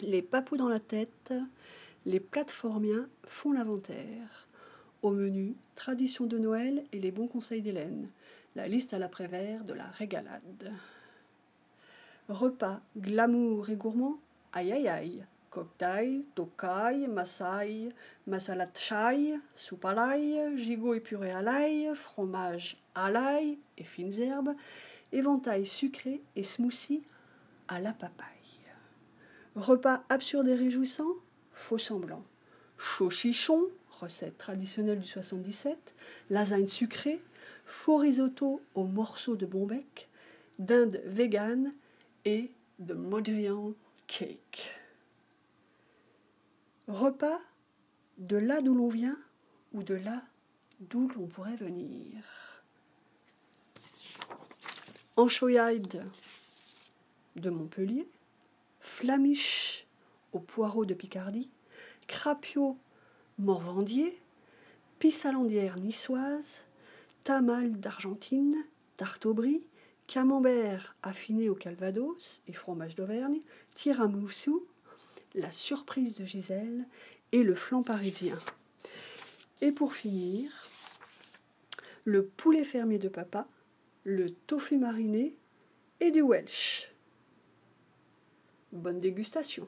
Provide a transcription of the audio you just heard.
Les papous dans la tête, les plateformiens font l'inventaire. Au menu, tradition de Noël et les bons conseils d'Hélène. La liste à l'après-vert de la régalade. Repas, glamour et gourmand, aïe aïe aïe. Cocktail, tokai, massaï, masala chai, soupe à l'ail, gigot épuré à l'ail, fromage à l'ail et fines herbes, éventail sucré et smoothie à la papaye. Repas absurde et réjouissant, faux semblant. Chaud chichon, recette traditionnelle du 77, lasagne sucrée, faux risotto aux morceaux de bombec, dinde vegan et de Modrian cake. Repas de là d'où l'on vient ou de là d'où l'on pourrait venir. Anchoïde de Montpellier, flamiche au poireau de Picardie, crapio morvandier, pissalandière niçoise, tamal d'Argentine, tarte brie, camembert affiné au calvados et fromage d'Auvergne, tiramisu, la surprise de Gisèle et le flan parisien. Et pour finir, le poulet fermier de papa, le tofu mariné et du Welsh. Bonne dégustation.